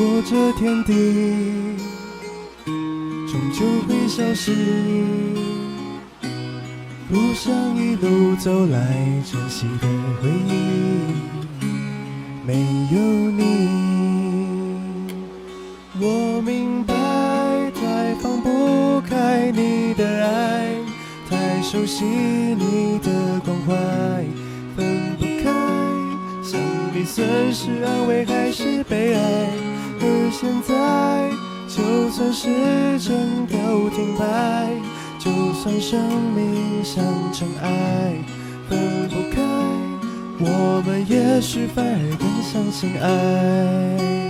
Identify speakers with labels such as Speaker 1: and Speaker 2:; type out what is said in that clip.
Speaker 1: 如果这天地终究会消失，不想一路走来珍惜的回忆，没有你，我明白，太放不开你的爱，太熟悉你的关怀，分不开。想你算是安慰还是悲哀？就算时针都停摆，就算生命像尘埃，分不开，我们也许反而更相信爱。